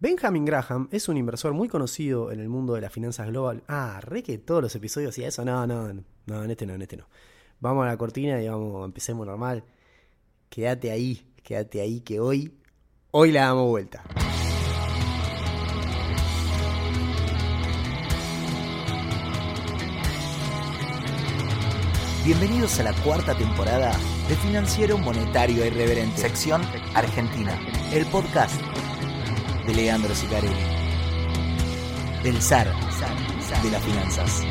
Benjamin Graham es un inversor muy conocido en el mundo de las finanzas global. Ah, re que todos los episodios hacía eso. No, no, no, en este no, en este no. Vamos a la cortina y vamos, empecemos normal. Quédate ahí, quédate ahí que hoy, hoy la damos vuelta. Bienvenidos a la cuarta temporada de Financiero Monetario Irreverente, sección Argentina, el podcast de Leandro Sicarelli, del zar de las finanzas.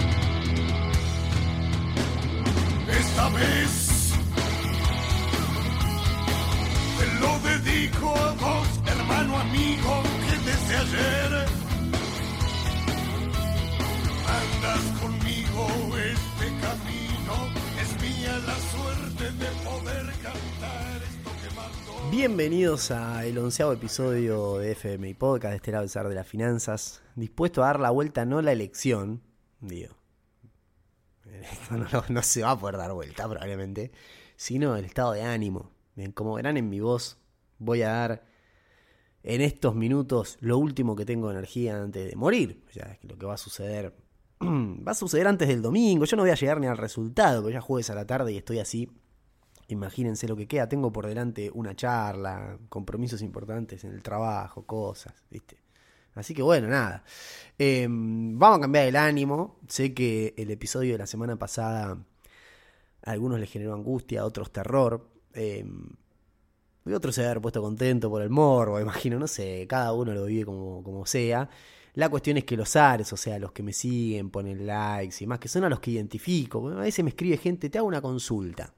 Esta vez te lo dedico a vos, hermano amigo, que desde ayer andas conmigo este camino. Es mía la suerte de poder cantar. Bienvenidos a el onceavo episodio de FMI Podcast, de este lado del zar de las finanzas. Dispuesto a dar la vuelta, no la elección, digo. No se va a poder dar vuelta probablemente, sino el estado de ánimo. Bien, como verán en mi voz, voy a dar en estos minutos lo último que tengo de energía antes de morir. O sea, lo que va a suceder va a suceder antes del domingo. Yo no voy a llegar ni al resultado, porque ya jueves a la tarde y estoy así. Imagínense lo que queda. Tengo por delante una charla, compromisos importantes en el trabajo, cosas, ¿viste? Así que bueno, nada. Eh, vamos a cambiar el ánimo. Sé que el episodio de la semana pasada a algunos les generó angustia, a otros terror. Eh, y otros se haber puesto contento por el morbo, imagino, no sé, cada uno lo vive como, como sea. La cuestión es que los ares, o sea, los que me siguen, ponen likes y más, que son a los que identifico. A veces me escribe gente, te hago una consulta.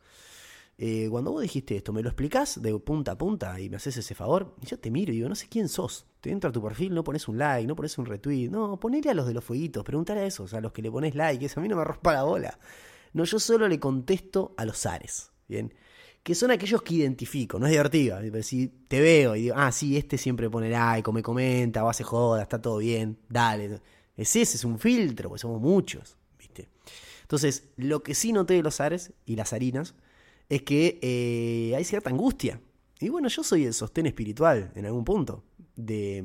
Eh, cuando vos dijiste esto, ¿me lo explicás de punta a punta y me haces ese favor? Y yo te miro y digo, no sé quién sos. Te entro a tu perfil, no pones un like, no pones un retweet. No, ponele a los de los fueguitos, preguntale a esos, a los que le pones like. Eso a mí no me rompa la bola. No, yo solo le contesto a los ares. Bien. Que son aquellos que identifico, no es divertido. Pero Si te veo y digo, ah, sí, este siempre pone like, o me comenta, o hace joda, está todo bien, dale. Es ese, es un filtro, porque somos muchos, ¿viste? Entonces, lo que sí noté de los ares y las harinas es que eh, hay cierta angustia. Y bueno, yo soy el sostén espiritual en algún punto de,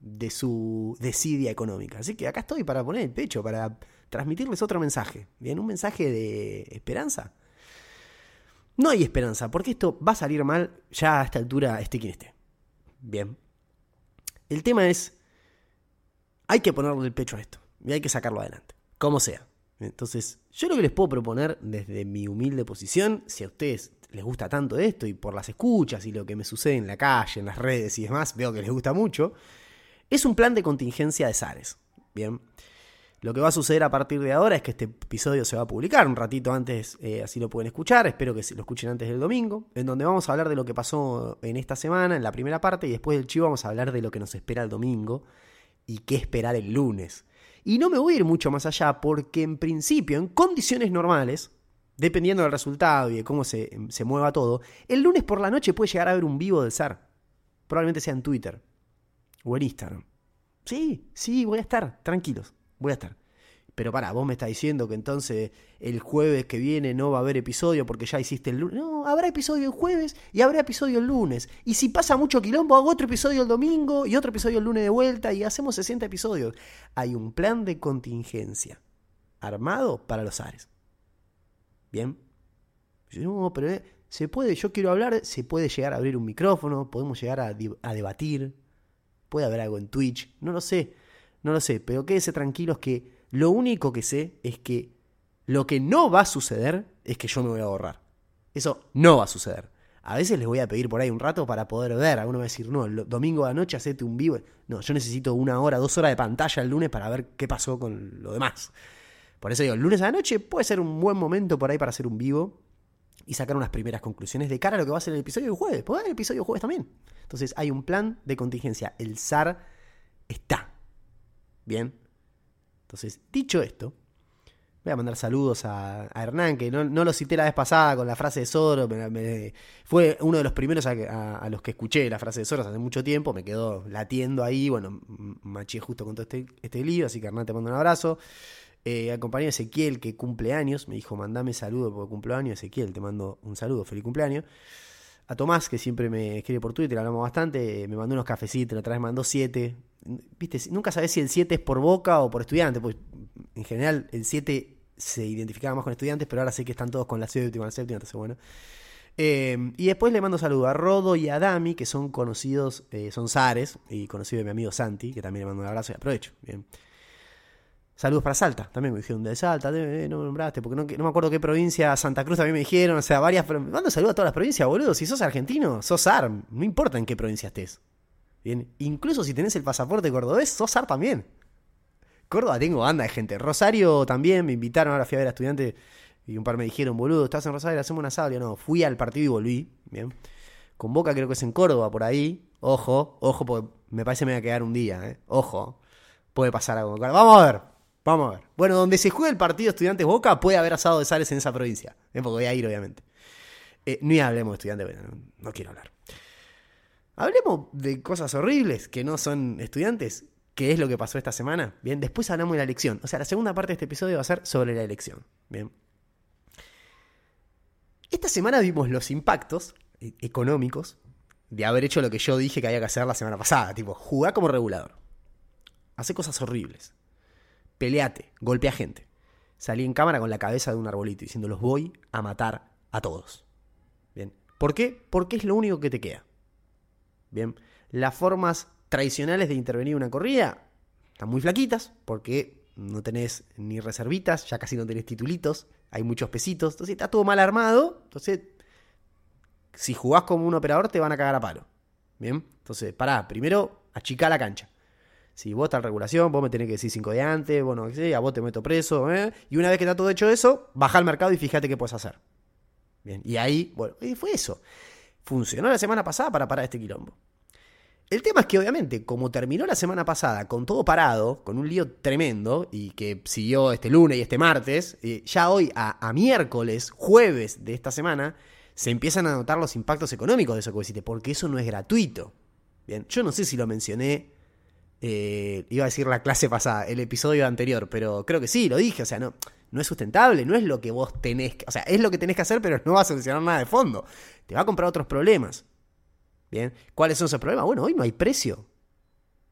de su desidia económica. Así que acá estoy para poner el pecho, para transmitirles otro mensaje. Bien, un mensaje de esperanza. No hay esperanza, porque esto va a salir mal ya a esta altura, esté quien esté. Bien. El tema es, hay que ponerle el pecho a esto y hay que sacarlo adelante, como sea. Entonces, yo lo que les puedo proponer desde mi humilde posición, si a ustedes les gusta tanto esto y por las escuchas y lo que me sucede en la calle, en las redes y demás, veo que les gusta mucho, es un plan de contingencia de SARES. Bien. Lo que va a suceder a partir de ahora es que este episodio se va a publicar un ratito antes, eh, así lo pueden escuchar, espero que lo escuchen antes del domingo, en donde vamos a hablar de lo que pasó en esta semana, en la primera parte, y después del chivo vamos a hablar de lo que nos espera el domingo y qué esperar el lunes. Y no me voy a ir mucho más allá porque en principio, en condiciones normales, dependiendo del resultado y de cómo se, se mueva todo, el lunes por la noche puede llegar a haber un vivo del SAR. Probablemente sea en Twitter o en Instagram. Sí, sí, voy a estar, tranquilos, voy a estar. Pero para, vos me estás diciendo que entonces el jueves que viene no va a haber episodio porque ya hiciste el lunes. No, habrá episodio el jueves y habrá episodio el lunes. Y si pasa mucho quilombo, hago otro episodio el domingo y otro episodio el lunes de vuelta y hacemos 60 episodios. Hay un plan de contingencia armado para los Ares. ¿Bien? No, pero eh, se puede, yo quiero hablar, se puede llegar a abrir un micrófono, podemos llegar a, a debatir, puede haber algo en Twitch, no lo sé, no lo sé, pero quédese tranquilos que lo único que sé es que lo que no va a suceder es que yo me voy a borrar. Eso no va a suceder. A veces les voy a pedir por ahí un rato para poder ver. Alguno va a decir, no, el domingo de la noche hacete un vivo. No, yo necesito una hora, dos horas de pantalla el lunes para ver qué pasó con lo demás. Por eso digo, el lunes a la noche puede ser un buen momento por ahí para hacer un vivo y sacar unas primeras conclusiones de cara a lo que va a ser el episodio del jueves. Puede haber episodio del jueves también. Entonces hay un plan de contingencia. El SAR está. Bien. Entonces, dicho esto, voy a mandar saludos a, Hernán, que no, no lo cité la vez pasada con la frase de Soros. me- me- fue uno de los primeros a, a- a los que escuché la frase de Soros hace mucho tiempo. Me quedó latiendo ahí. Bueno, maché justo con todo este, este lío, así que Hernán te mando un abrazo. Eh, acompañé a Ezequiel, que cumple años. Me dijo, mandame saludo porque cumple años. Ezequiel, te mando un saludo, feliz cumpleaños. A Tomás, que siempre me escribe por Twitter, hablamos bastante, me mandó unos cafecitos, otra vez mandó siete. Viste, nunca sabes si el 7 es por boca o por estudiante, pues en general el 7 se identificaba más con estudiantes, pero ahora sé que están todos con la séptima, la séptima, entonces bueno. Eh, y después le mando saludos a Rodo y a Dami, que son conocidos, eh, son Zares, y conocido de mi amigo Santi, que también le mando un abrazo y aprovecho. Bien. Saludos para Salta, también me dijeron de Salta, eh, no me nombraste, porque no, me acuerdo qué provincia, Santa Cruz también me dijeron, o sea, varias. Mando saludos a todas las provincias, boludo. Si sos argentino, sos AR, no importa en qué provincia estés. Bien, incluso si tenés el pasaporte cordobés, sos AR también. Córdoba tengo banda de gente. Rosario también, me invitaron, ahora fui a ver a estudiantes y un par me dijeron, boludo, estás en Rosario, hacemos una asado. no, fui al partido y volví. Bien. Con Boca creo que es en Córdoba, por ahí. Ojo, ojo, porque me parece que me va a quedar un día, ¿eh? Ojo. Puede pasar algo. Vamos a ver. Vamos a ver. Bueno, donde se juegue el partido Estudiantes Boca, puede haber asado de sales en esa provincia. ¿eh? Porque voy a ir, obviamente. Eh, ni hablemos de estudiantes, no, no quiero hablar. Hablemos de cosas horribles que no son estudiantes. ¿Qué es lo que pasó esta semana? Bien, después hablamos de la elección. O sea, la segunda parte de este episodio va a ser sobre la elección. Bien. Esta semana vimos los impactos eh, económicos de haber hecho lo que yo dije que había que hacer la semana pasada. Tipo, jugar como regulador. Hace cosas horribles peleate, golpea gente. Salí en cámara con la cabeza de un arbolito diciendo los voy a matar a todos. Bien. ¿Por qué? Porque es lo único que te queda. Bien. Las formas tradicionales de intervenir en una corrida están muy flaquitas porque no tenés ni reservitas, ya casi no tenés titulitos, hay muchos pesitos, entonces está todo mal armado, entonces si jugás como un operador te van a cagar a palo. Bien, entonces pará, primero achica la cancha. Si vos estás en regulación, vos me tenés que decir cinco de antes, bueno, que a vos te meto preso, ¿eh? Y una vez que está todo hecho eso, baja al mercado y fíjate qué puedes hacer. Bien, y ahí, bueno, y fue eso. Funcionó la semana pasada para parar este quilombo. El tema es que obviamente, como terminó la semana pasada con todo parado, con un lío tremendo, y que siguió este lunes y este martes, eh, ya hoy a, miércoles, jueves de esta semana, se empiezan a notar los impactos económicos de eso que porque eso no es gratuito. Bien, yo no sé si lo mencioné eh, iba a decir la clase pasada, el episodio anterior, pero creo que sí, lo dije, o sea, no, es sustentable, no es lo que vos tenés o sea, es lo que tenés que hacer, pero no va a solucionar nada de fondo. Te va a comprar otros problemas. Bien, ¿cuáles son esos problemas? Bueno, hoy no hay precio.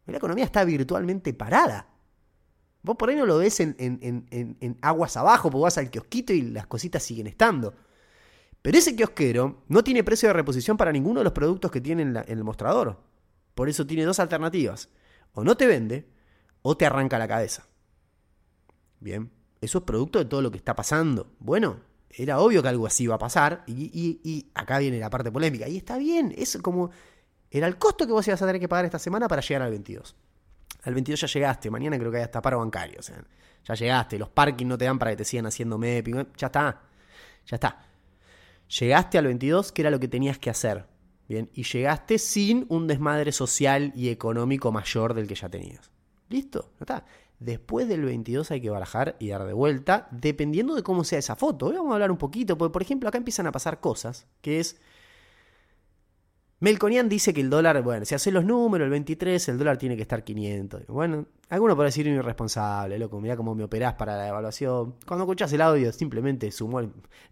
La economía está virtualmente parada. Vos por ahí no lo ves en, aguas abajo, porque vas al kiosquito y las cositas siguen estando. Pero ese kiosquero no tiene precio de reposición para ninguno de los productos que tiene en el mostrador. Por eso tiene dos alternativas o no te vende o te arranca la cabeza. Bien, eso es producto de todo lo que está pasando. Bueno, era obvio que algo así iba a pasar y, acá viene la parte polémica. Y está bien, es como... Era el costo que vos ibas a tener que pagar esta semana para llegar al 22. Al 22 ya llegaste, mañana creo que hay hasta paro bancario. O sea, ya llegaste, los parkings no te dan para que te sigan haciendo MEP, ya está, ya está. Llegaste al 22, que era lo que tenías que hacer. Bien, y llegaste sin un desmadre social y económico mayor del que ya tenías. ¿Listo? está. Después del 22 hay que barajar y dar de vuelta, dependiendo de cómo sea esa foto. Hoy vamos a hablar un poquito, porque por ejemplo acá empiezan a pasar cosas, que es... Melconian dice que el dólar, bueno, si hace los números, el 23, el dólar tiene que estar 500. Bueno, alguno puede decir irresponsable, loco, mira cómo me operás para la evaluación. Cuando escuchas el audio, simplemente sumó.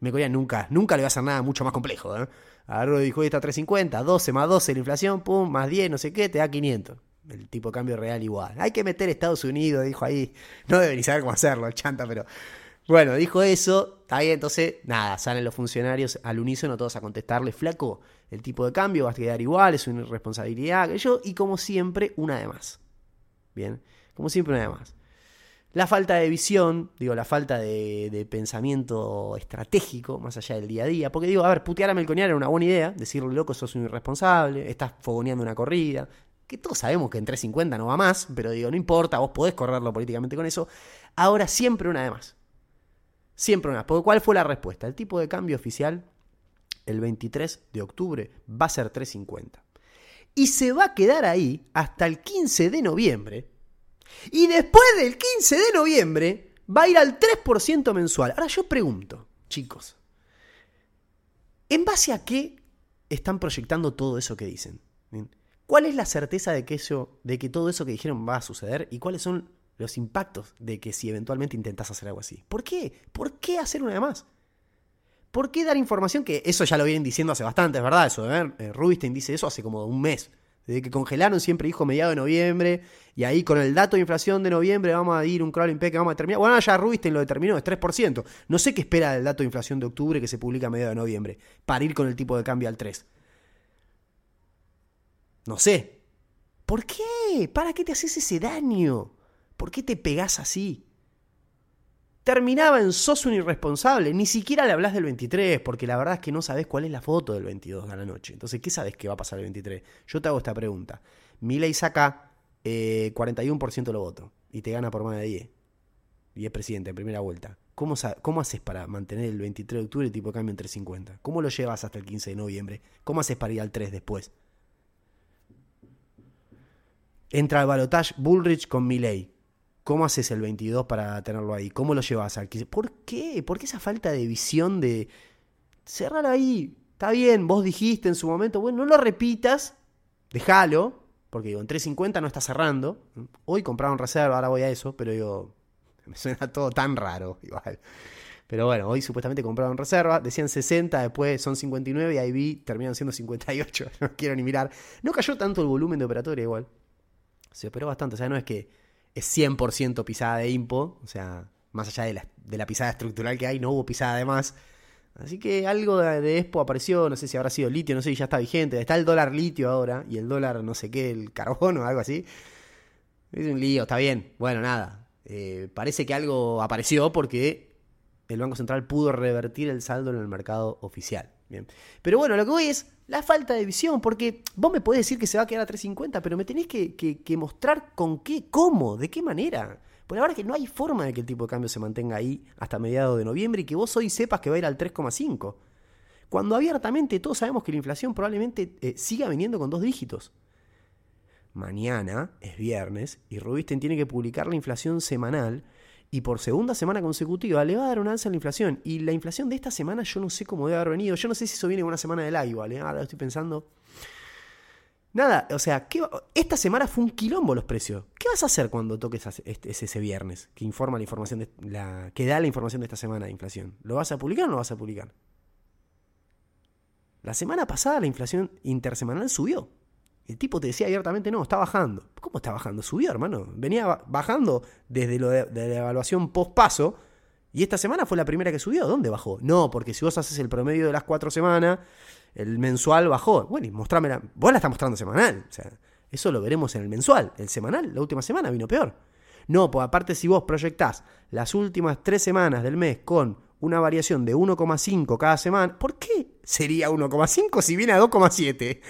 Melconian nunca, nunca le va a hacer nada mucho más complejo, ¿eh? Agarró y dijo, está 350, 12 más 12 la inflación, pum, más 10, no sé qué, te da 500. El tipo de cambio real igual. Hay que meter Estados Unidos, dijo ahí. No debe ni saber cómo hacerlo, el chanta, pero... Bueno, dijo eso, bien, entonces, nada, salen los funcionarios al unísono todos a contestarle, flaco, el tipo de cambio va a quedar igual, es una irresponsabilidad, yo, y como siempre, una de más. Bien, como siempre, una de más. La falta de visión, digo, la falta de, pensamiento estratégico, más allá del día a día. Porque digo, a ver, putear a Melconiar era una buena idea, decirle, loco, sos un irresponsable, estás fogoneando una corrida. Que todos sabemos que en 350 no va más, pero digo, no importa, vos podés correrlo políticamente con eso. Ahora siempre una de más. Siempre una. Porque ¿cuál fue la respuesta? El tipo de cambio oficial, el 23 de octubre, va a ser 350. Y se va a quedar ahí hasta el 15 de noviembre, y después del 15 de noviembre va a ir al 3% mensual. Ahora yo pregunto, chicos, ¿en base a qué están proyectando todo eso que dicen? ¿Cuál es la certeza de que, eso, de que todo eso que dijeron va a suceder? ¿Y cuáles son los impactos de que si eventualmente intentas hacer algo así? ¿Por qué? ¿Por qué hacer una más? ¿Por qué dar información que eso ya lo vienen diciendo hace bastante, es verdad? Eso, ¿eh? eh Rubinstein dice eso hace como un mes. Desde que congelaron siempre dijo mediado de noviembre. Y ahí con el dato de inflación de noviembre vamos a ir un crawling que vamos a determinar. Bueno, ya Rubinstein lo determinó, es 3%. No sé qué espera del dato de inflación de octubre que se publica a mediado de noviembre. Para ir con el tipo de cambio al 3. No sé. ¿Por qué? ¿Para qué te haces ese daño? ¿Por qué te pegás así? Terminaba en sos un irresponsable. Ni siquiera le hablas del 23, porque la verdad es que no sabes cuál es la foto del 22 de la noche. Entonces, ¿qué sabes que va a pasar el 23? Yo te hago esta pregunta. ley saca eh, 41% lo voto y te gana por más de 10. Y es presidente en primera vuelta. ¿Cómo, ¿Cómo haces para mantener el 23 de octubre el tipo de cambio en 350? ¿Cómo lo llevas hasta el 15 de noviembre? ¿Cómo haces para ir al 3 después? Entra al balotage Bullrich con Milley. ¿Cómo haces el 22 para tenerlo ahí? ¿Cómo lo llevas al 15? ¿Por qué? ¿Por qué esa falta de visión de cerrar ahí? Está bien, vos dijiste en su momento, bueno, no lo repitas, déjalo, porque digo, en 350 no está cerrando. Hoy compraron reserva, ahora voy a eso, pero digo, me suena todo tan raro, igual. Pero bueno, hoy supuestamente compraron reserva, decían 60, después son 59 y ahí vi, terminan siendo 58, no quiero ni mirar. No cayó tanto el volumen de operatoria igual. Se operó bastante, o sea, no es que es 100% pisada de impo, o sea, más allá de la, de la, pisada estructural que hay, no hubo pisada de más. Así que algo de, Expo apareció, no sé si habrá sido litio, no sé si ya está vigente. Está el dólar litio ahora y el dólar no sé qué, el carbono o algo así. Es un lío, está bien. Bueno, nada. Eh, parece que algo apareció porque el Banco Central pudo revertir el saldo en el mercado oficial. Pero bueno, lo que voy es, la falta de visión, porque vos me podés decir que se va a quedar a 350, pero me tenés que, mostrar con qué, cómo, de qué manera. Por la verdad que no hay forma de que el tipo de cambio se mantenga ahí hasta mediados de noviembre y que vos hoy sepas que va a ir al 3,5. Cuando abiertamente todos sabemos que la inflación probablemente eh, siga viniendo con dos dígitos. Mañana es viernes y Rubisten tiene que publicar la inflación semanal y por segunda semana consecutiva le va a dar un alza a la inflación. Y la inflación de esta semana yo no sé cómo debe haber venido. Yo no sé si eso viene en una semana de lag igual, ¿eh? ahora lo estoy pensando. Nada, o sea, esta semana fue un quilombo los precios. ¿Qué vas a hacer cuando toques este, ese, viernes que informa la información de la, que da la información de esta semana de inflación? ¿Lo vas a publicar o no lo vas a publicar? La semana pasada la inflación intersemanal subió. El tipo te decía abiertamente, no, está bajando. ¿Cómo está bajando? Subió, hermano. Venía bajando desde lo de, la evaluación post-paso. Y esta semana fue la primera que subió. ¿Dónde bajó? No, porque si vos haces el promedio de las cuatro semanas, el mensual bajó. Bueno, y mostrame la... Vos la estás mostrando semanal. O sea, eso lo veremos en el mensual. El semanal, la última semana, vino peor. No, pues aparte si vos proyectás las últimas tres semanas del mes con una variación de 1,5 cada semana, ¿por qué sería 1,5 si viene a 2,7?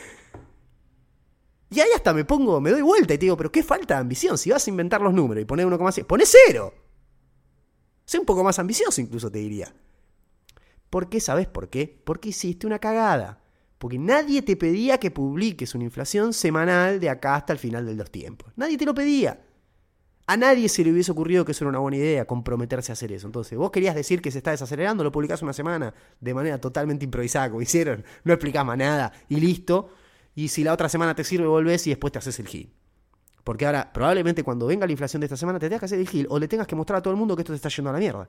Y ahí hasta me pongo, me doy vuelta y te digo, pero qué falta de ambición. Si vas a inventar los números y poner 1,6, pone cero. Sé un poco más ambicioso incluso te diría. ¿Por qué? ¿Sabes por qué? Porque hiciste una cagada. Porque nadie te pedía que publiques una inflación semanal de acá hasta el final de los tiempos. Nadie te lo pedía. A nadie se le hubiese ocurrido que eso era una buena idea, comprometerse a hacer eso. Entonces, vos querías decir que se está desacelerando, lo publicás una semana de manera totalmente improvisada, como hicieron, no explicás más nada y listo y si la otra semana te sirve, volvés y después te haces el gil. Porque ahora, probablemente cuando venga la inflación de esta semana, te tengas que hacer el gil o le tengas que mostrar a todo el mundo que esto te está yendo a la mierda.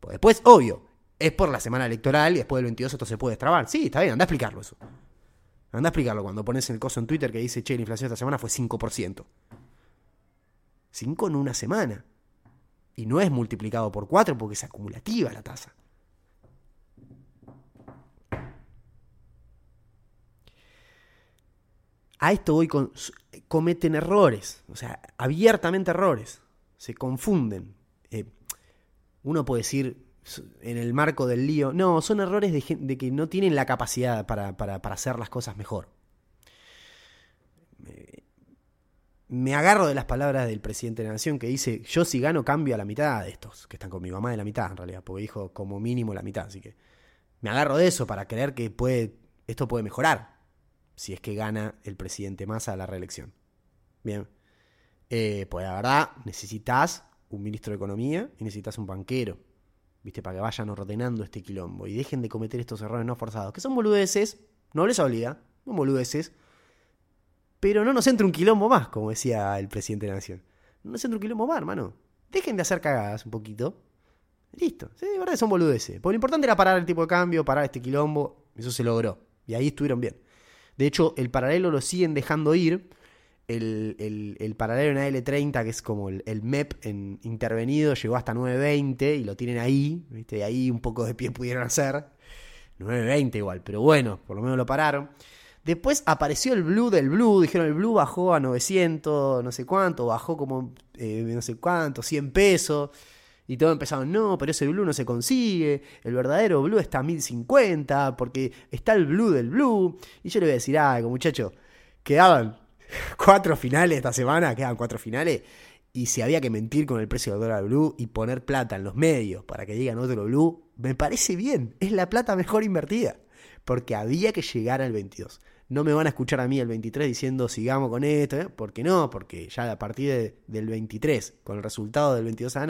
Pues después, obvio, es por la semana electoral y después del 22 esto se puede destrabar. Sí, está bien, anda a explicarlo eso. Anda a explicarlo cuando pones el coso en Twitter que dice, che, la inflación de esta semana fue 5%. 5 en una semana. Y no es multiplicado por 4 porque es acumulativa la tasa. A esto voy con. cometen errores, o sea, abiertamente errores, se confunden. Eh, uno puede decir en el marco del lío, no, son errores de, que no tienen la capacidad para, hacer las cosas mejor. me agarro de las palabras del presidente de la Nación que dice, yo si gano cambio a la mitad de estos, que están con mi mamá de la mitad en realidad, porque dijo como mínimo la mitad, así que me agarro de eso para creer que puede, esto puede mejorar si es que gana el presidente Massa la reelección. Bien. Eh, pues la verdad, necesitas un ministro de Economía y necesitas un banquero. ¿Viste? Para que vayan ordenando este quilombo y dejen de cometer estos errores no forzados. Que son boludeces, no les olvida, son boludeces. Pero no nos entre un quilombo más, como decía el presidente de la Nación. No nos entre un quilombo más, hermano. Dejen de hacer cagadas un poquito. Listo. Sí, de verdad son boludeces. Porque lo importante era parar el tipo de cambio, parar este quilombo. Eso se logró. Y ahí estuvieron bien. De hecho, el paralelo lo siguen dejando ir. El, el, paralelo en AL30, que es como el, MEP en intervenido, llegó hasta 9.20 y lo tienen ahí. ¿viste? Ahí un poco de pie pudieron hacer. 9.20 igual, pero bueno, por lo menos lo pararon. Después apareció el blue del blue, dijeron el blue bajó a 900, no sé cuánto, bajó como eh, no sé cuánto, 100 pesos. Y todos empezaron, no, pero ese blue no se consigue, el verdadero blue está a 1050, porque está el blue del blue. Y yo le voy a decir algo, muchacho, quedaban cuatro finales esta semana, quedaban cuatro finales, y si había que mentir con el precio del dólar blue y poner plata en los medios para que digan otro blue, me parece bien, es la plata mejor invertida porque había que llegar al 22. No me van a escuchar a mí el 23 diciendo sigamos con esto, ¿eh? porque no, porque ya a partir del 23, con el resultado del 22 a la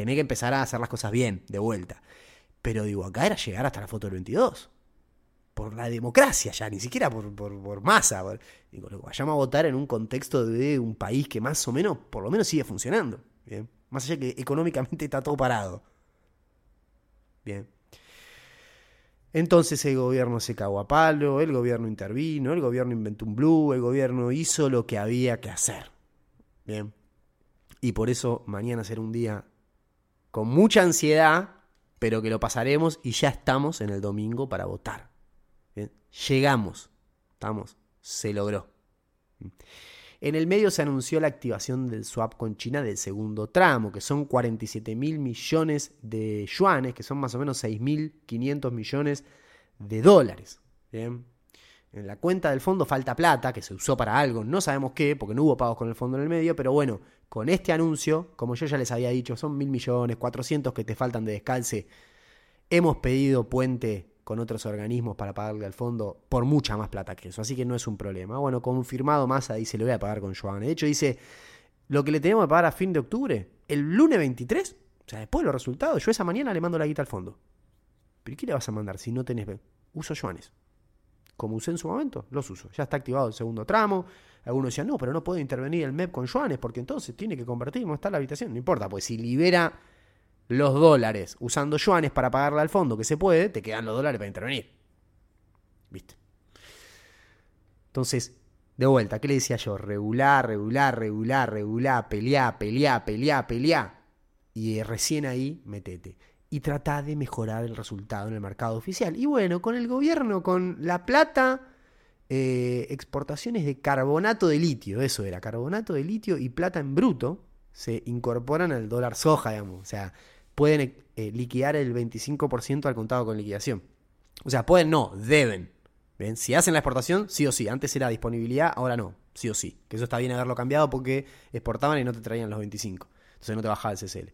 tenés que empezar a hacer las cosas bien, de vuelta. Pero digo, acá era llegar hasta la foto del 22. Por la democracia ya, ni siquiera por, por, masa. digo, lo vayamos a votar en un contexto de un país que más o menos, por lo menos sigue funcionando. ¿bien? Más allá que económicamente está todo parado. Bien. Entonces el gobierno se cagó a palo, el gobierno intervino, el gobierno inventó un blue, el gobierno hizo lo que había que hacer. Bien. Y por eso mañana será un día con mucha ansiedad, pero que lo pasaremos y ya estamos en el domingo para votar. Bien. Llegamos. Estamos. Se logró. En el medio se anunció la activación del swap con China del segundo tramo, que son 47 mil millones de yuanes, que son más o menos 6.500 millones de dólares. En la cuenta del fondo falta plata, que se usó para algo, no sabemos qué, porque no hubo pagos con el fondo en el medio, pero bueno, con este anuncio, como yo ya les había dicho, son mil millones, 400 que te faltan de descalce. Hemos pedido puente con otros organismos para pagarle al fondo por mucha más plata que eso. Así que no es un problema. Bueno, confirmado Massa dice, le voy a pagar con Joan. De hecho, dice, lo que le tenemos que pagar a fin de octubre, el lunes 23, o sea, después de los resultados, yo esa mañana le mando la guita al fondo. ¿Pero qué le vas a mandar si no tenés... Uso Joanes. Como usé en su momento, los uso. Ya está activado el segundo tramo. Algunos decían, no, pero no puedo intervenir el MEP con Joanes porque entonces tiene que convertir, no está la habitación. No importa, pues si libera los dólares usando yuanes para pagarle al fondo, que se puede, te quedan los dólares para intervenir. ¿Viste? Entonces, de vuelta, ¿qué le decía yo? Regular, regular, regular, regular, pelear, pelear, pelear, pelear. Y recién ahí, metete. Y trata de mejorar el resultado en el mercado oficial. Y bueno, con el gobierno, con la plata, eh, exportaciones de carbonato de litio, eso era, carbonato de litio y plata en bruto, se incorporan al dólar soja, digamos. O sea, pueden eh, liquidar el 25% al contado con liquidación. O sea, pueden no, deben. Si hacen la exportación, sí o sí. Antes era disponibilidad, ahora no, sí o sí. Que eso está bien haberlo cambiado porque exportaban y no te traían los 25. Entonces no te bajaba el CCL.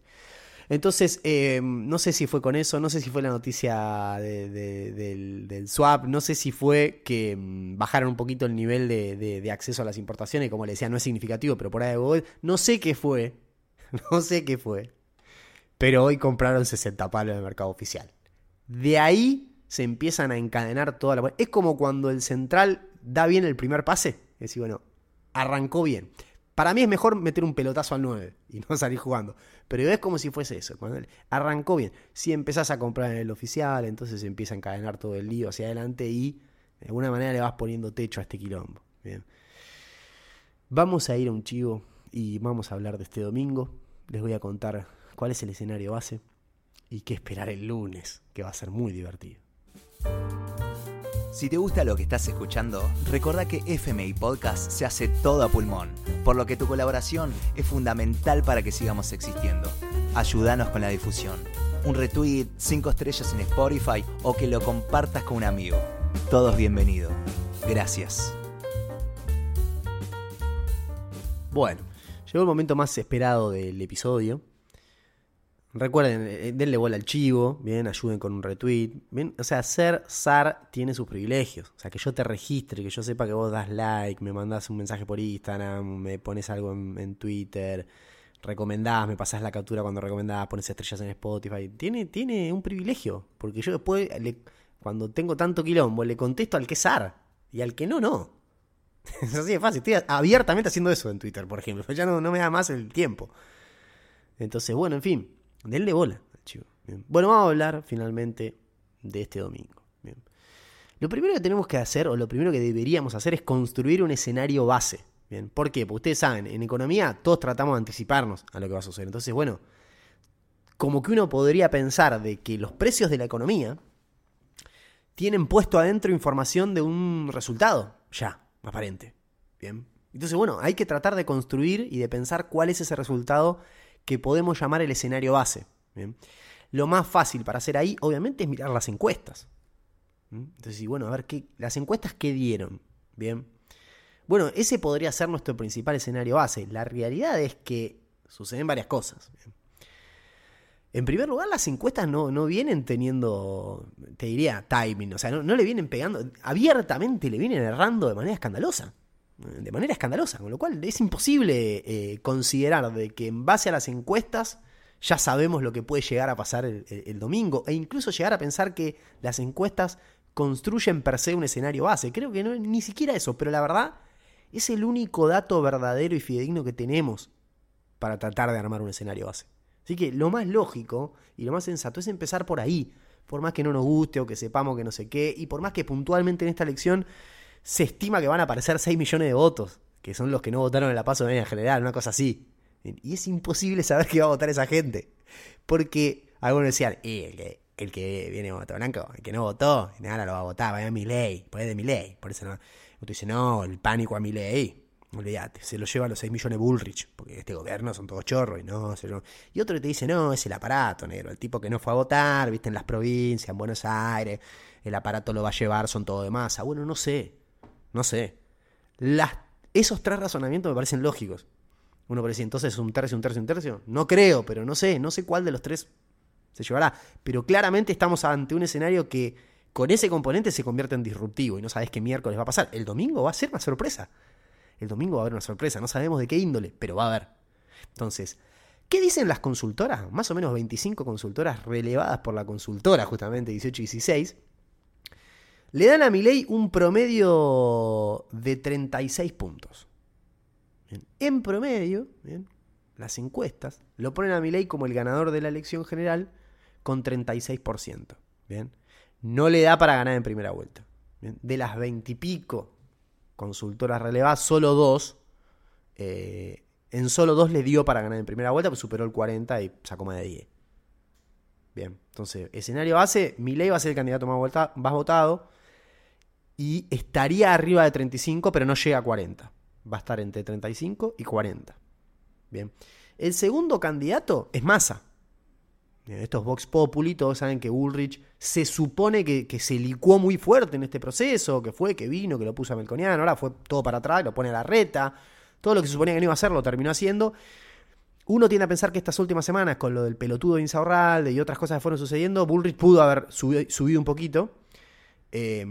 Entonces, eh, no sé si fue con eso, no sé si fue la noticia del, swap, no sé si fue que mm, bajaron un poquito el nivel de, acceso a las importaciones, como le decía, no es significativo, pero por ahí voy. No sé qué fue, no sé qué fue. Pero hoy compraron 60 palos en el mercado oficial. De ahí se empiezan a encadenar toda la... Es como cuando el central da bien el primer pase. Es decir, bueno, arrancó bien. Para mí es mejor meter un pelotazo al 9 y no salir jugando. Pero es como si fuese eso. Cuando arrancó bien. Si empezás a comprar en el oficial, entonces empieza a encadenar todo el lío hacia adelante y de alguna manera le vas poniendo techo a este quilombo. Bien. Vamos a ir a un chivo y vamos a hablar de este domingo. Les voy a contar cuál es el escenario base y qué esperar el lunes, que va a ser muy divertido. Si te gusta lo que estás escuchando, recuerda que FMI Podcast se hace todo a pulmón, por lo que tu colaboración es fundamental para que sigamos existiendo. Ayúdanos con la difusión. Un retweet, cinco estrellas en Spotify o que lo compartas con un amigo. Todos bienvenidos. Gracias. Bueno, llegó el momento más esperado del episodio, Recuerden, eh, denle bola al chivo, bien, ayuden con un retweet, bien, o sea, ser SAR tiene sus privilegios, o sea, que yo te registre, que yo sepa que vos das like, me mandás un mensaje por Instagram, me pones algo en, Twitter, recomendás, me pasás la captura cuando recomendás, pones estrellas en Spotify, tiene, tiene un privilegio, porque yo después, cuando tengo tanto quilombo, le contesto al que es SAR, y al que no, no. Es así de fácil, estoy abiertamente haciendo eso en Twitter, por ejemplo, ya no, no me da más el tiempo. Entonces, bueno, en fin denle bola Bien. Bueno, vamos a hablar finalmente de este domingo. Bien. Lo primero que tenemos que hacer, o lo primero que deberíamos hacer, es construir un escenario base. Bien. ¿Por qué? Porque ustedes saben, en economía todos tratamos de anticiparnos a lo que va a suceder. Entonces, bueno, como que uno podría pensar de que los precios de la economía tienen puesto adentro información de un resultado, ya, aparente. Bien. Entonces, bueno, hay que tratar de construir y de pensar cuál es ese resultado que podemos llamar el escenario base. Lo más fácil para hacer ahí, obviamente, es mirar las encuestas. ¿Mm? Entonces, bueno, a ver, ¿qué, las encuestas qué dieron. Bien. Bueno, ese podría ser nuestro principal escenario base. La realidad es que suceden varias cosas. En primer lugar, las encuestas no, no, vienen teniendo, te diría, timing, o sea, no, no, le vienen pegando, abiertamente le vienen errando de manera escandalosa, de manera escandalosa, con lo cual es imposible eh, considerar de que en base a las encuestas ya sabemos lo que puede llegar a pasar el, el, domingo, e incluso llegar a pensar que las encuestas construyen per se un escenario base. Creo que no ni siquiera eso, pero la verdad es el único dato verdadero y fidedigno que tenemos para tratar de armar un escenario base. Así que lo más lógico y lo más sensato es empezar por ahí, por más que no nos guste o que sepamos que no sé qué, y por más que puntualmente en esta elección se estima que van a aparecer 6 millones de votos, que son los que no votaron en la paso en general, una cosa así. Y es imposible saber qué va a votar esa gente. Porque algunos decían, el, que, el que viene voto blanco, el que no votó, nada lo va a votar, vaya a mi ley, por de mi ley. Por eso no. Otro dice, no, el pánico a mi ley. Olvídate, se lo lleva a los 6 millones Bullrich, porque este gobierno son todos chorros y no. Y otro te dice, no, es el aparato, negro, el tipo que no fue a votar, viste, en las provincias, en Buenos Aires, el aparato lo va a llevar, son todo de masa. Bueno, no sé, no sé. Las, esos tres razonamientos me parecen lógicos. Uno parece, entonces un tercio, un tercio, un tercio. No creo, pero no sé, no sé cuál de los tres se llevará. Pero claramente estamos ante un escenario que con ese componente se convierte en disruptivo y no sabes qué miércoles va a pasar. El domingo va a ser una sorpresa. El domingo va a haber una sorpresa, no sabemos de qué índole, pero va a haber. Entonces, ¿qué dicen las consultoras? Más o menos 25 consultoras relevadas por la consultora, justamente 18 y 16. Le dan a Milei un promedio de 36 puntos. En promedio, las encuestas lo ponen a Milei como el ganador de la elección general con 36%. Bien. No le da para ganar en primera vuelta. De las 20 y pico consultoras relevadas, solo dos. Eh, en solo dos le dio para ganar en primera vuelta, pues superó el 40 y sacó más de 10. Bien, entonces, escenario base, Milei va a ser el candidato más, más votado y estaría arriba de 35, pero no llega a 40. Va a estar entre 35 y 40. Bien. El segundo candidato es Massa. Estos Vox Populi, todos saben que Ulrich se supone que, que, se licuó muy fuerte en este proceso, que fue, que vino, que lo puso a Melconiano, ahora fue todo para atrás, lo pone a la reta, todo lo que se suponía que no iba a hacer lo terminó haciendo. Uno tiende a pensar que estas últimas semanas, con lo del pelotudo de Insaurralde y otras cosas que fueron sucediendo, Bullrich pudo haber subido, subido un poquito. Eh,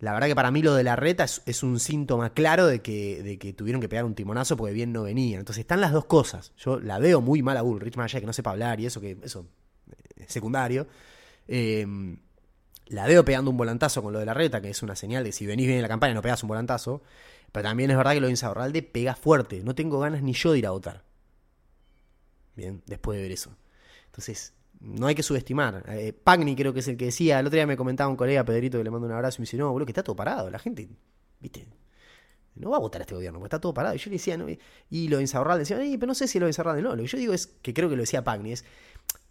la verdad que para mí lo de la reta es, es un síntoma claro de que, de que, tuvieron que pegar un timonazo porque bien no venía. Entonces están las dos cosas. Yo la veo muy mal a Bullrich, más allá que no sepa hablar y eso que eso es secundario. Eh, la veo pegando un volantazo con lo de la reta, que es una señal de si venís bien en la campaña no pegas un volantazo. Pero también es verdad que lo de Insaurralde pega fuerte. No tengo ganas ni yo de ir a votar. Bien, después de ver eso. Entonces, no hay que subestimar. Eh, Pagni creo que es el que decía, el otro día me comentaba un colega, Pedrito, que le mando un abrazo y me dice, no, boludo, que está todo parado. La gente, viste, no va a votar a este gobierno, porque está todo parado. Y yo le decía, y lo de Insaurralde decía, pero no sé si lo de Insaurralde no. Lo que yo digo es, que creo que lo decía Pagni, es,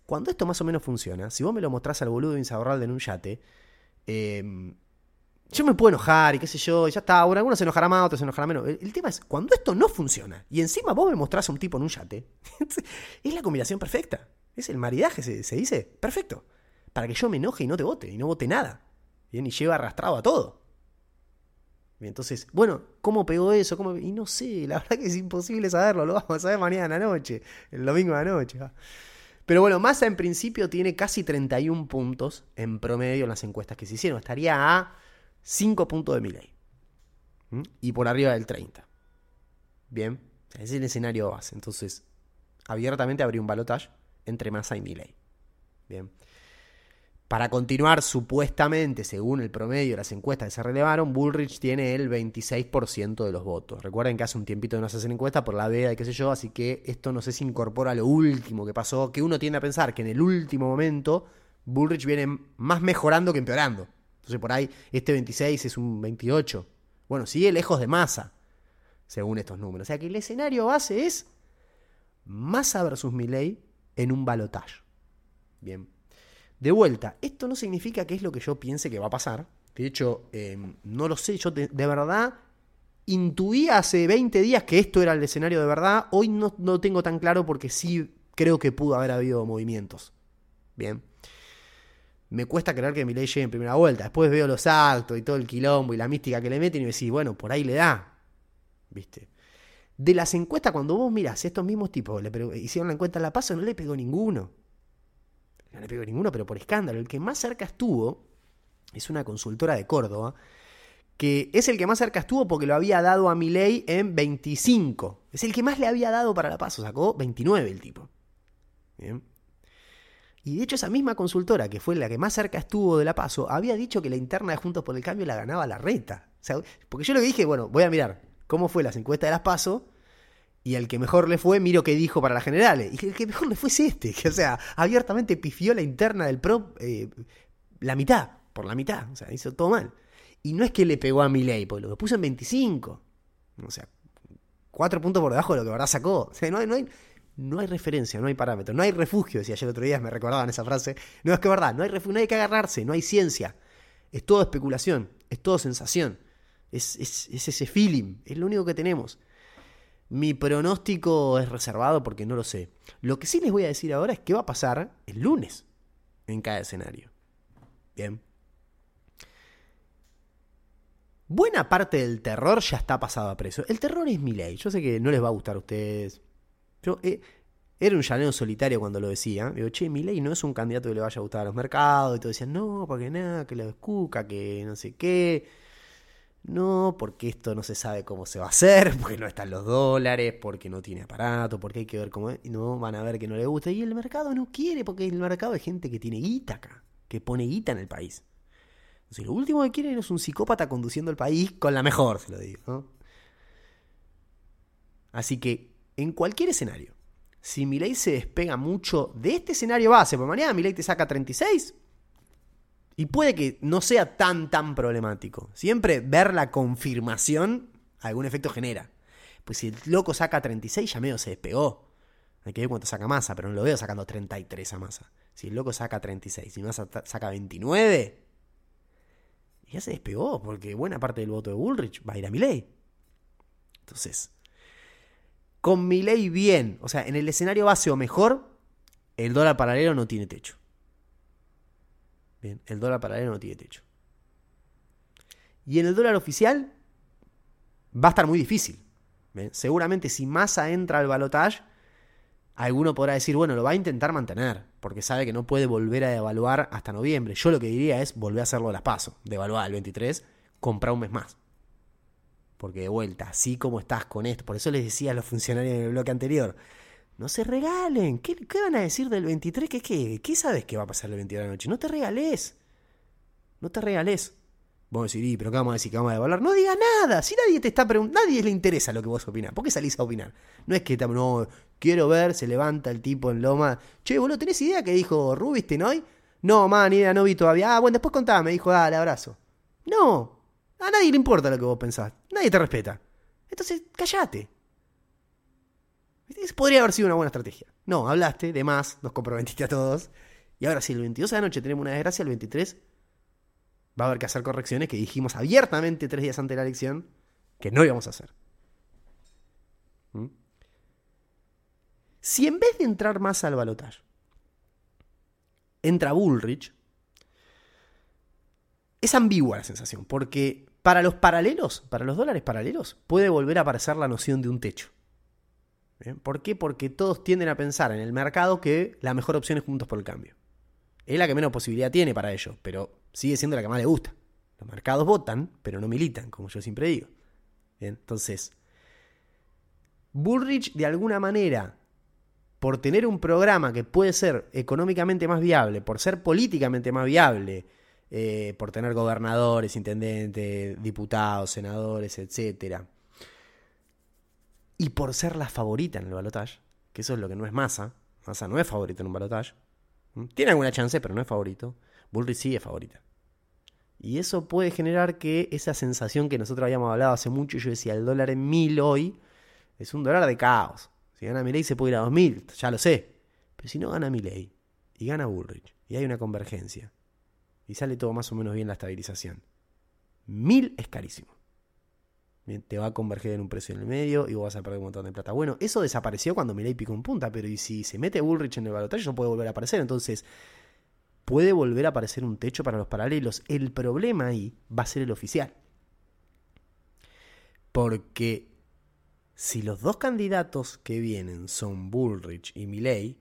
cuando esto más o menos funciona, si vos me lo mostrás al boludo de Insaurralde en un yate, eh, yo me puedo enojar y qué sé yo, y ya está, bueno, algunos se enojará más, otros se enojará menos. El, tema es, cuando esto no funciona, y encima vos me mostrás a un tipo en un yate, es la combinación perfecta. Es el maridaje, se, dice. Perfecto. Para que yo me enoje y no te vote, y no vote nada. Bien, y lleva arrastrado a todo. Entonces, bueno, ¿cómo pegó eso? ¿Cómo... Y no sé, la verdad que es imposible saberlo, lo vamos a saber mañana a la noche, el domingo a la noche. Pero bueno, Massa en principio tiene casi 31 puntos en promedio en las encuestas que se hicieron. Estaría a 5 puntos de Milei. ¿Mm? Y por arriba del 30. Bien, ese es el escenario base. Entonces, abiertamente habría un balotaje entre Massa y Milei. Bien. Para continuar, supuestamente, según el promedio de las encuestas que se relevaron, Bullrich tiene el 26% de los votos. Recuerden que hace un tiempito no se hacen encuestas por la veda y qué sé yo, así que esto no sé si incorpora lo último que pasó, que uno tiende a pensar que en el último momento Bullrich viene más mejorando que empeorando. Entonces por ahí este 26 es un 28. Bueno, sigue lejos de masa, según estos números. O sea que el escenario base es masa versus Milley en un balotaje. Bien. De vuelta, esto no significa que es lo que yo piense que va a pasar. De hecho, em, no lo sé. Yo de, verdad intuí hace 20 días que esto era el escenario de verdad. Hoy no, lo tengo tan claro porque sí creo que pudo haber habido movimientos. Bien. Me cuesta creer que Milei llegue en primera vuelta. Después veo los saltos y todo el quilombo y la mística que le meten y me decís, bueno, por ahí le da. ¿Viste? De las encuestas, cuando vos mirás, estos mismos tipos le hicieron la encuesta en La Paso, no le pegó ninguno no le pegó ninguno, pero por escándalo. El que más cerca estuvo es una consultora de Córdoba, que es el que más cerca estuvo porque lo había dado a Milei en 25. Es el que más le había dado para la paso, sacó 29 el tipo. Bien. Y de hecho esa misma consultora, que fue la que más cerca estuvo de la paso, había dicho que la interna de Juntos por el Cambio la ganaba la reta. porque yo lo dije, bueno, voy a mirar cómo fue las encuestas de las paso y al que mejor le fue, miro qué dijo para las generales. Y el que mejor le fue es este, que o sea, abiertamente pifió la interna del PRO eh, la mitad, por la mitad, o sea, hizo todo mal. Y no es que le pegó a Milei, porque lo puso en 25. O sea, cuatro puntos por debajo de lo que verdad sacó. O sea, no hay, no hay, no hay referencia, no hay parámetro, no hay refugio, decía ayer el otro día, me recordaban esa frase. No es que verdad, no hay refugio, no hay que agarrarse, no hay ciencia. Es todo especulación, es todo sensación. Es, es, es ese feeling, es lo único que tenemos. Mi pronóstico es reservado porque no lo sé. Lo que sí les voy a decir ahora es qué va a pasar el lunes en cada escenario. Bien. Buena parte del terror ya está pasado a preso. El terror es mi ley. Yo sé que no les va a gustar a ustedes. Yo eh, era un llaneo solitario cuando lo decía. Digo, che, mi ley no es un candidato que le vaya a gustar a los mercados. Y todos decían, no, porque nada, que lo escuca, que no sé qué no, porque esto no se sabe cómo se va a hacer, porque no están los dólares, porque no tiene aparato, porque hay que ver cómo es. No van a ver que no le gusta. Y el mercado no quiere, porque el mercado es gente que tiene guita acá, que pone guita en el país. Entonces, lo último que quieren es un psicópata conduciendo el país con la mejor, se lo digo. Así que, en cualquier escenario, si Milei se despega mucho de este escenario base, porque mañana Milei te saca 36, y puede que no sea tan, tan problemático. Siempre ver la confirmación algún efecto genera. Pues si el loco saca 36, ya medio se despegó. Hay que ver cuánto saca masa, pero no lo veo sacando 33 a masa. Si el loco saca 36 y masa saca 29, ya se despegó, porque buena parte del voto de Bullrich va a ir a Milei. Entonces, con Milei bien, o sea, en el escenario base o mejor, el dólar paralelo no tiene techo. Bien, el dólar paralelo no tiene techo. Y en el dólar oficial va a estar muy difícil. Seguramente si Massa entra al balotage, alguno podrá decir, bueno, lo va a intentar mantener, porque sabe que no puede volver a devaluar hasta noviembre. Yo lo que diría es volver a hacerlo a las pasos, devaluar al 23, comprar un mes más. Porque de vuelta, así como estás con esto, por eso les decía a los funcionarios en el bloque anterior, no se regalen. ¿Qué, van a decir del 23? ¿Qué, qué, qué sabes que va a pasar el 22 de la noche? No te regales. No te regales. Vos decís, pero ¿qué vamos a decir? ¿Que vamos a devaluar? No digas nada. Si nadie te está preguntando, nadie le interesa lo que vos opinás. ¿Por qué salís a opinar? No es que, no, quiero ver, se levanta el tipo en Loma. Che, boludo, ¿tenés idea que dijo Rubinstein hoy? No, man, ni idea, no vi todavía. Ah, bueno, después contame, me dijo, dale, abrazo. No, a nadie le importa lo que vos pensás. Nadie te respeta. Entonces, callate. Podría haber sido una buena estrategia. No, hablaste, de más, nos comprometiste a todos. Y ahora, si el 22 de la noche tenemos una desgracia, el 23 va a haber que hacer correcciones que dijimos abiertamente tres días antes de la elección que no íbamos a hacer. ¿Mm? Si en vez de entrar más al balotaje, entra Bullrich, es ambigua la sensación, porque para los paralelos, para los dólares paralelos, puede volver a aparecer la noción de un techo. ¿Por qué? Porque todos tienden a pensar en el mercado que la mejor opción es Juntos por el Cambio. Es la que menos posibilidad tiene para ello, pero sigue siendo la que más le gusta. Los mercados votan, pero no militan, como yo siempre digo. Entonces, Bullrich de alguna manera por tener un programa que puede ser económicamente más viable, por ser políticamente más viable, eh, por tener gobernadores, intendentes, diputados, senadores, etcétera, y por ser la favorita en el balotaje, que eso es lo que no es Massa, Massa no es favorito en un balotaje, tiene alguna chance, pero no es favorito, Bullrich sí es favorita. Y eso puede generar que esa sensación que nosotros habíamos hablado hace mucho, yo decía, el dólar en mil hoy es un dólar de caos. Si gana Milei se puede ir a 2000, ya lo sé. Pero si no gana Milei y gana Bullrich y hay una convergencia y sale todo más o menos bien la estabilización, mil es carísimo. Te va a converger en un precio en el medio y vos vas a perder un montón de plata. Bueno, eso desapareció cuando Milei picó en punta, pero y si se mete Bullrich en el balotaje no puede volver a aparecer. Entonces, puede volver a aparecer un techo para los paralelos. El problema ahí va a ser el oficial. Porque si los dos candidatos que vienen son Bullrich y Milley,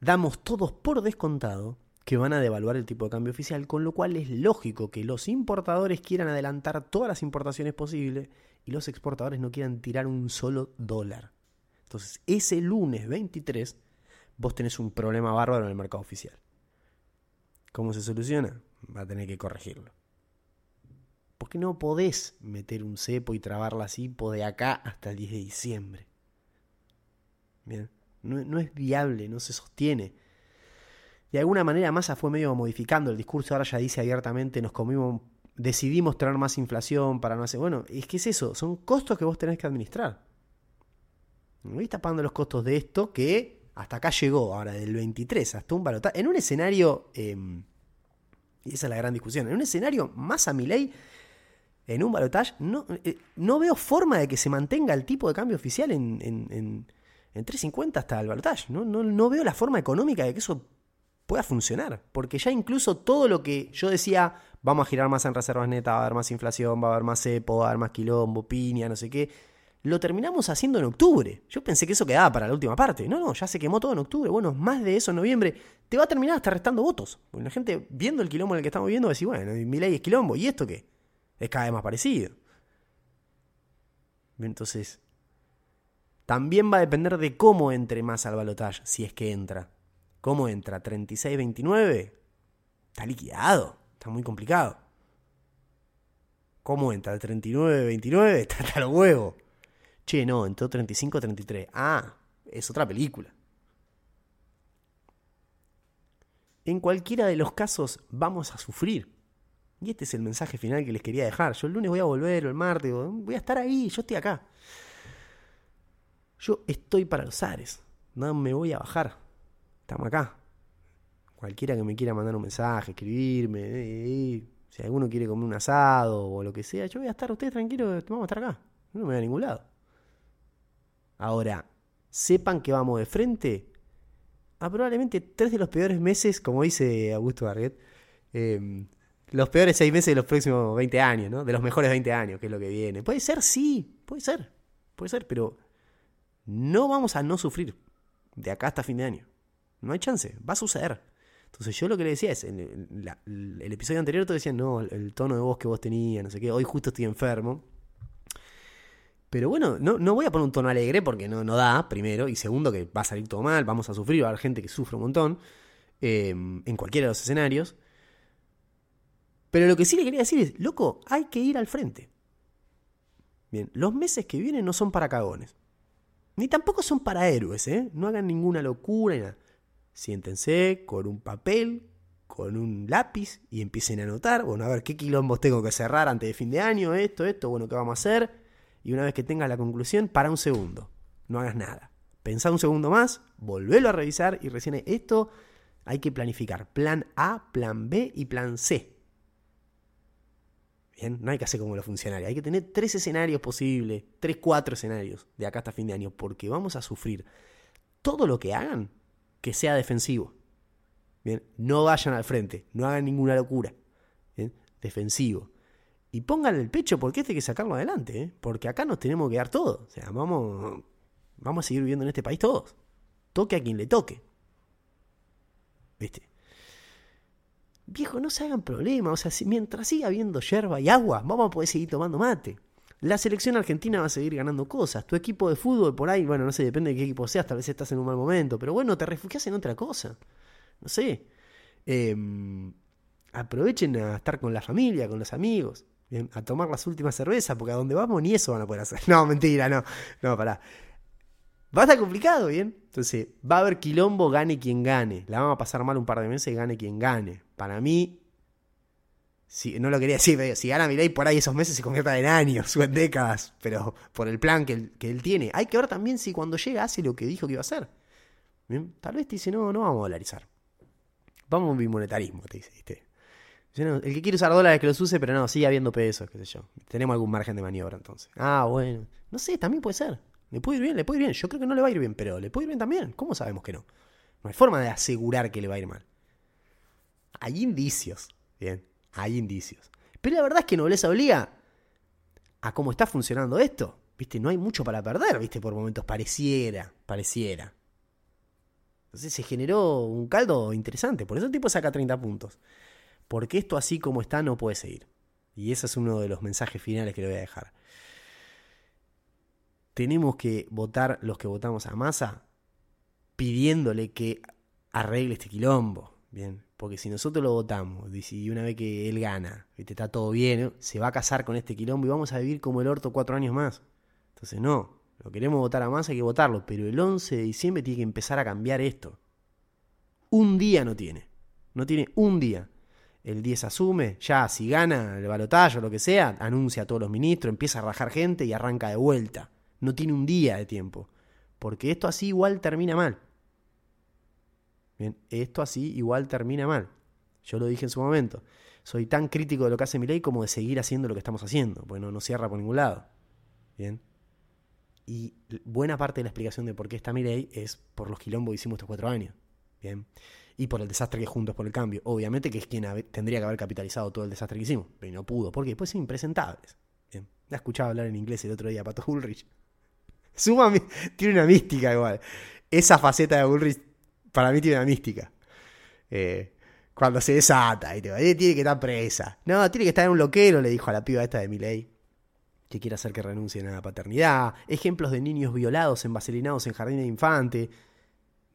damos todos por descontado que van a devaluar el tipo de cambio oficial, con lo cual es lógico que los importadores quieran adelantar todas las importaciones posibles y los exportadores no quieran tirar un solo dólar. Entonces, ese lunes 23 vos tenés un problema bárbaro en el mercado oficial. ¿Cómo se soluciona? Va a tener que corregirlo. Porque no podés meter un cepo y trabar la CIPO de acá hasta el 10 de diciembre. Bien, no, es viable, no se sostiene. De alguna manera Massa fue medio modificando el discurso, ahora ya dice abiertamente, nos comimos, decidimos traer más inflación para no hacer... Bueno, es que es eso, son costos que vos tenés que administrar. No está pagando los costos de esto que hasta acá llegó, ahora del 23 hasta un balotaje. En un escenario, em, y esa es la gran discusión, en un escenario más a mi ley en un balotaje, no, eh, no veo forma de que se mantenga el tipo de cambio oficial en, en, en, 3.50 hasta el balotaje. No, no, no veo la forma económica de que eso pueda funcionar. Porque ya incluso todo lo que yo decía, vamos a girar más en reservas netas, va a haber más inflación, va a haber más cepo, va a haber más quilombo, piña, no sé qué. Lo terminamos haciendo en octubre. Yo pensé que eso quedaba para la última parte. No, no, ya se quemó todo en octubre. Bueno, más de eso en noviembre. Te va a terminar hasta restando votos. Porque la gente viendo el quilombo en el que estamos viendo va a decir, bueno, mi ley es quilombo. ¿Y esto qué? es cada vez más parecido. Entonces, también va a depender de cómo entre más al balotaje, si es que entra. ¿Cómo entra? ¿36-29? Está liquidado, está muy complicado. ¿Cómo entra? ¿39-29? Está hasta los huevos. Che, no, entró 35-33. Ah, es otra película. En cualquiera de los casos vamos a sufrir. Y este es el mensaje final que les quería dejar. Yo el lunes voy a volver, o el martes, voy a estar ahí, yo estoy acá. Yo estoy para los ares. No me voy a bajar. Estamos acá. Cualquiera que me quiera mandar un mensaje, escribirme, eh, eh, si alguno quiere comer un asado o lo que sea, yo voy a estar, ustedes tranquilos, vamos a estar acá. No me voy a ningún lado. Ahora, sepan que vamos de frente a probablemente tres de los peores meses, como dice Augusto Barguet, eh, los peores seis meses de los próximos 20 años, ¿no? De los mejores 20 años, que es lo que viene. Puede ser, sí, puede ser, puede ser, pero no vamos a no sufrir de acá hasta fin de año. No hay chance, va a suceder. Entonces yo lo que le decía es, en el, episodio anterior te decían, no, el, tono de voz que vos tenías, no sé qué, hoy justo estoy enfermo. Pero bueno, no, no voy a poner un tono alegre porque no, no da, primero, y segundo que va a salir todo mal, vamos a sufrir, va a haber gente que sufre un montón, eh, en cualquiera de los escenarios. Pero lo que sí le quería decir es, loco, hay que ir al frente. Bien, los meses que vienen no son para cagones. Ni tampoco son para héroes, ¿eh? No hagan ninguna locura. Nada. Siéntense con un papel, con un lápiz y empiecen a anotar. Bueno, a ver qué quilombos tengo que cerrar antes de fin de año, esto, esto, bueno, qué vamos a hacer. Y una vez que tengas la conclusión, para un segundo. No hagas nada. Pensá un segundo más, volvelo a revisar y recién esto hay que planificar. Plan A, plan B y plan C. No hay que hacer como los funcionarios. Hay que tener tres escenarios posibles, tres, cuatro escenarios de acá hasta fin de año, porque vamos a sufrir todo lo que hagan que sea defensivo. Bien, no vayan al frente, no hagan ninguna locura. Bien, defensivo. Y pongan el pecho porque este hay que sacarlo adelante, ¿eh? porque acá nos tenemos que dar todo. O sea, vamos, vamos a seguir viviendo en este país todos. Toque a quien le toque. ¿Viste? Viejo, no se hagan problemas. O sea, si, mientras siga habiendo yerba y agua, vamos a poder seguir tomando mate. La selección argentina va a seguir ganando cosas. Tu equipo de fútbol por ahí, bueno, no sé, depende de qué equipo seas, tal vez estás en un mal momento, pero bueno, te refugias en otra cosa. No sé. Em, aprovechen a estar con la familia, con los amigos, a tomar las últimas cervezas, porque a donde vamos ni eso van a poder hacer. No, mentira, no, no, pará. Va a estar complicado, ¿bien? Entonces, va a haber quilombo, gane quien gane. La vamos a pasar mal un par de meses, gane quien gane. Para mí, si, no lo quería decir, pero si gana Milei por ahí esos meses se convierta en años o en décadas, pero por el plan que él, que él tiene. Hay que ver también si cuando llega hace lo que dijo que iba a hacer. Tal vez te dice, no, no vamos a dolarizar. Vamos a bimonetarismo, te dice, ¿viste? el que quiere usar dólares que los use, pero no, sigue habiendo pesos, qué sé yo. Tenemos algún margen de maniobra entonces. Ah, bueno. No sé, también puede ser. Le puede ir bien, le puede ir bien. Yo creo que no le va a ir bien, pero le puede ir bien también. ¿Cómo sabemos que no? No hay forma de asegurar que le va a ir mal. Hay indicios, bien, hay indicios. Pero la verdad es que nobleza obliga a cómo está funcionando esto. Viste, no hay mucho para perder, viste, por momentos pareciera, pareciera. Entonces se generó un caldo interesante. Por eso el tipo saca 30 puntos. Porque esto así como está no puede seguir. Y ese es uno de los mensajes finales que le voy a dejar tenemos que votar los que votamos a Massa pidiéndole que arregle este quilombo. Bien, porque si nosotros lo votamos y una vez que él gana, que está todo bien, se va a casar con este quilombo y vamos a vivir como el orto cuatro años más. Entonces, no, lo queremos votar a Massa, hay que votarlo, pero el 11 de diciembre tiene que empezar a cambiar esto. Un día no tiene, no tiene un día. El 10 asume, ya si gana el balotaje o lo que sea, anuncia a todos los ministros, empieza a rajar gente y arranca de vuelta no tiene un día de tiempo. Porque esto así igual termina mal. Bien, esto así igual termina mal. Yo lo dije en su momento. Soy tan crítico de lo que hace mi ley como de seguir haciendo lo que estamos haciendo, porque no, cierra por ningún lado. Bien. Y buena parte de la explicación de por qué está mi ley es por los quilombos que hicimos estos cuatro años. Bien. Y por el desastre que juntos por el cambio. Obviamente que es quien tendría que haber capitalizado todo el desastre que hicimos, pero no pudo. porque? Pues son impresentables. Bien. La escuchaba hablar en inglés el otro día, Pato Ulrich. Suma, tiene una mística igual. Esa faceta de Bullrich para mí tiene una mística. Eh, cuando se desata, y tiene que estar presa. No, tiene que estar en un loquero, le dijo a la piba esta de Miley. Que quiere hacer que renuncien a la paternidad. Ejemplos de niños violados, envaselinados en jardín de infante.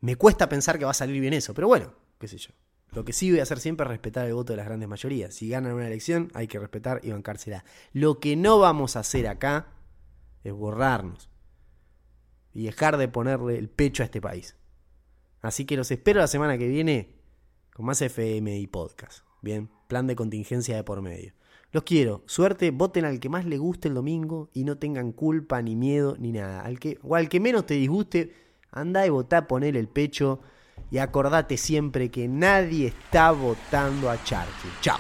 Me cuesta pensar que va a salir bien eso, pero bueno, qué sé yo. Lo que sí voy a hacer siempre es respetar el voto de las grandes mayorías. Si ganan una elección, hay que respetar y bancársela. Lo que no vamos a hacer acá es borrarnos y dejar de ponerle el pecho a este país. Así que los espero la semana que viene con más FM y podcast. Bien, plan de contingencia de por medio. Los quiero, suerte, voten al que más le guste el domingo y no tengan culpa ni miedo ni nada. Al que, o al que menos te disguste, anda y votá, poner el pecho y acordate siempre que nadie está votando a Churchill. Chao.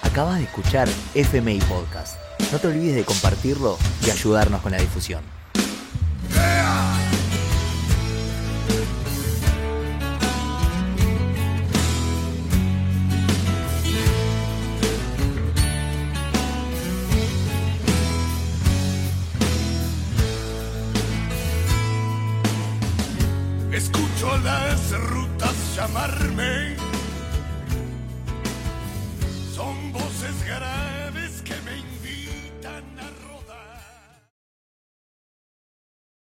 Acabas de escuchar FMI Podcast. No te olvides de compartirlo y ayudarnos con la difusión.